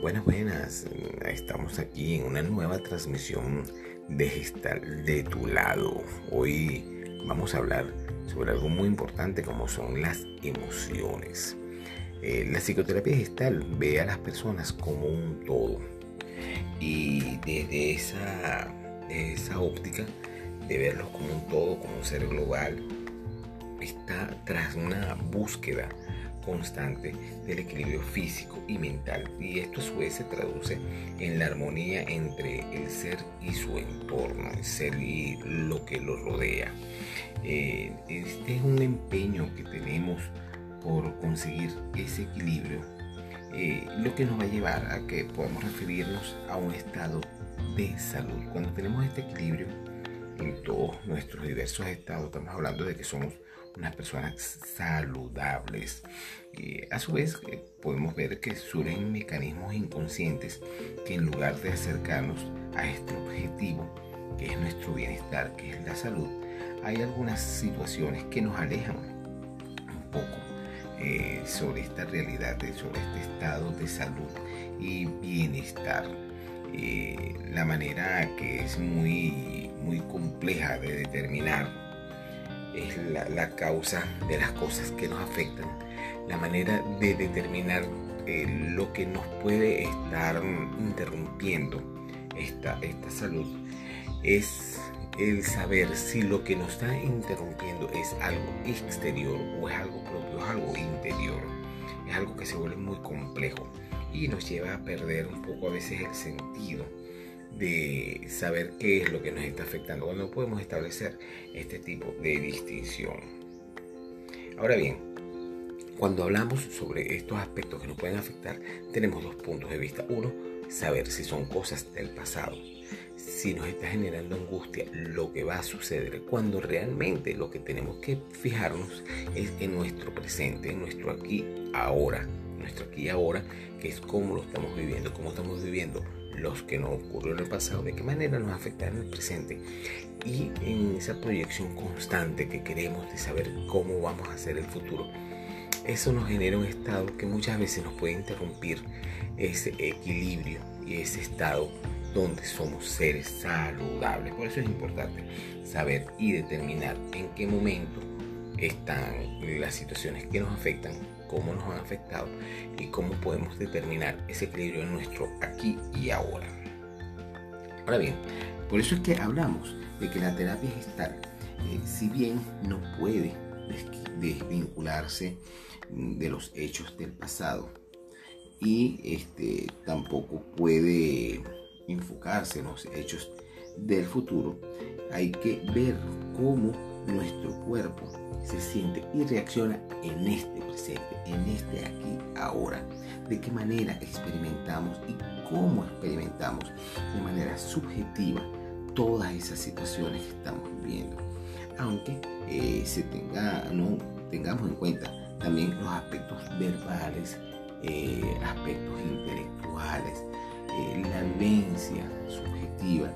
Buenas, buenas. Estamos aquí en una nueva transmisión de Gestal de tu lado. Hoy vamos a hablar sobre algo muy importante como son las emociones. Eh, la psicoterapia gestal ve a las personas como un todo. Y desde esa, esa óptica de verlos como un todo, como un ser global, está tras una búsqueda constante del equilibrio físico y mental y esto a su vez se traduce en la armonía entre el ser y su entorno, el ser y lo que lo rodea. Eh, este es un empeño que tenemos por conseguir ese equilibrio, eh, lo que nos va a llevar a que podamos referirnos a un estado de salud. Cuando tenemos este equilibrio en todos nuestros diversos estados, estamos hablando de que somos unas personas saludables. Y a su vez eh, podemos ver que surgen mecanismos inconscientes que en lugar de acercarnos a este objetivo, que es nuestro bienestar, que es la salud, hay algunas situaciones que nos alejan un poco eh, sobre esta realidad, sobre este estado de salud y bienestar. Eh, la manera que es muy, muy compleja de determinar es la, causa de las cosas que nos afectan, la manera de determinar eh, lo que nos puede estar interrumpiendo esta, esta salud es el saber si lo que nos está interrumpiendo es algo exterior o es algo propio, es algo interior. Es algo que se vuelve muy complejo y nos lleva a perder un poco a veces el sentido de saber qué es lo que nos está afectando, cuando podemos establecer este tipo de distinción. Ahora bien, cuando hablamos sobre estos aspectos que nos pueden afectar, tenemos dos puntos de vista. Uno, saber si son cosas del pasado, si nos está generando angustia lo que va a suceder, cuando realmente lo que tenemos que fijarnos es en nuestro presente, en nuestro aquí, ahora, nuestro aquí y ahora, que es cómo lo estamos viviendo, cómo estamos viviendo los que nos ocurrió en el pasado, de qué manera nos afectan en el presente y en esa proyección constante que queremos de saber cómo vamos a hacer el futuro. Eso nos genera un estado que muchas veces nos puede interrumpir ese equilibrio y ese estado donde somos seres saludables. Por eso es importante saber y determinar en qué momento están las situaciones que nos afectan cómo nos han afectado y cómo podemos determinar ese equilibrio en nuestro aquí y ahora. Ahora bien, por eso es que hablamos de que la terapia gestal, eh, si bien no puede desvincularse de los hechos del pasado y este, tampoco puede enfocarse en los hechos del futuro, hay que ver cómo nuestro cuerpo se siente y reacciona en este presente, en este aquí, ahora. De qué manera experimentamos y cómo experimentamos de manera subjetiva todas esas situaciones que estamos viviendo. Aunque eh, se tenga, no tengamos en cuenta también los aspectos verbales, eh, aspectos intelectuales, eh, la vivencia subjetiva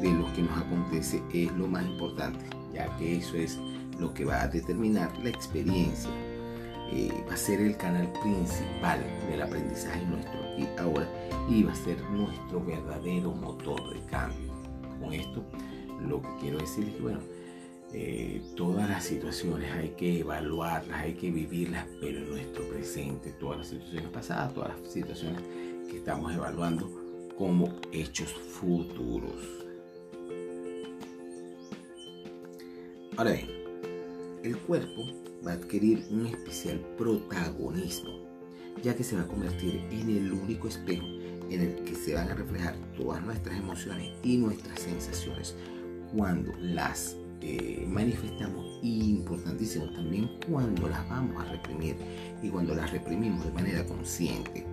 de lo que nos acontece es lo más importante, ya que eso es lo que va a determinar la experiencia. Eh, va a ser el canal principal del aprendizaje nuestro aquí ahora y va a ser nuestro verdadero motor de cambio. Con esto lo que quiero decir es que bueno, eh, todas las situaciones hay que evaluarlas, hay que vivirlas, pero en nuestro presente, todas las situaciones pasadas, todas las situaciones que estamos evaluando como hechos futuros. Ahora bien, el cuerpo va a adquirir un especial protagonismo, ya que se va a convertir en el único espejo en el que se van a reflejar todas nuestras emociones y nuestras sensaciones cuando las eh, manifestamos importantísimo también cuando las vamos a reprimir y cuando las reprimimos de manera consciente.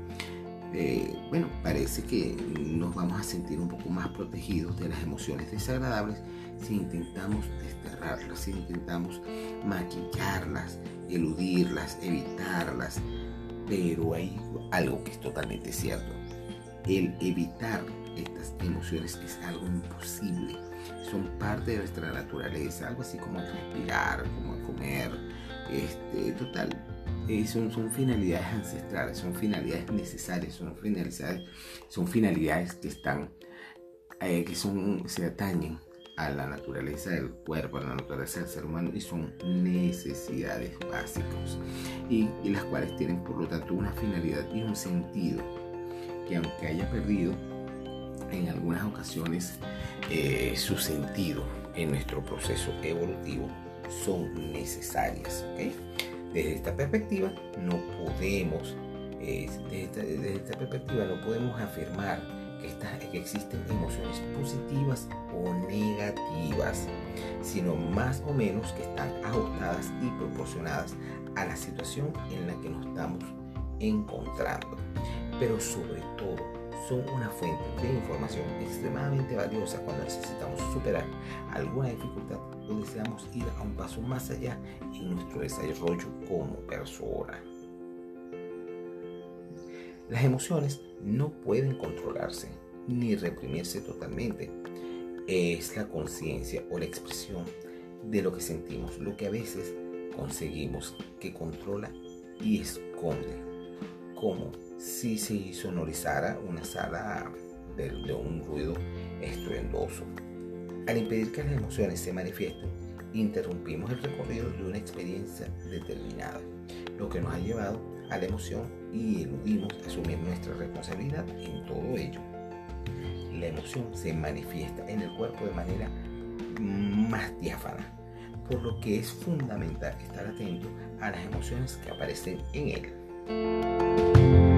Eh, bueno, parece que nos vamos a sentir un poco más protegidos de las emociones desagradables si intentamos desterrarlas, si intentamos maquillarlas, eludirlas, evitarlas. Pero hay algo que es totalmente cierto. El evitar estas emociones es algo imposible. Son parte de nuestra naturaleza, algo así como respirar, como comer. Este, total, eh, son, son, finalidades ancestrales, son finalidades necesarias, son finalidades, son finalidades que están, eh, que son, se atañen a la naturaleza del cuerpo, a la naturaleza del ser humano y son necesidades básicas y, las cuales tienen por lo tanto una finalidad y un sentido que aunque haya perdido en algunas ocasiones eh, su sentido en nuestro proceso evolutivo son necesarias. Desde esta perspectiva no podemos, eh, desde, esta, perspectiva no podemos afirmar que, que existen emociones positivas o negativas, sino más o menos que están ajustadas y proporcionadas a la situación en la que nos estamos encontrando. Pero sobre todo son una fuente de información extremadamente valiosa cuando necesitamos superar alguna dificultad o deseamos ir a un paso más allá en nuestro desarrollo como persona. Las emociones no pueden controlarse ni reprimirse totalmente. Es la conciencia o la expresión de lo que sentimos, lo que a veces conseguimos que controla y esconde, como si se sonorizara una sala de, un ruido estruendoso. Al impedir que las emociones se manifiesten, interrumpimos el recorrido de una experiencia determinada, lo que nos ha llevado a la emoción y eludimos asumir nuestra responsabilidad en todo ello. La emoción se manifiesta en el cuerpo de manera más diáfana, por lo que es fundamental estar atento a las emociones que aparecen en él.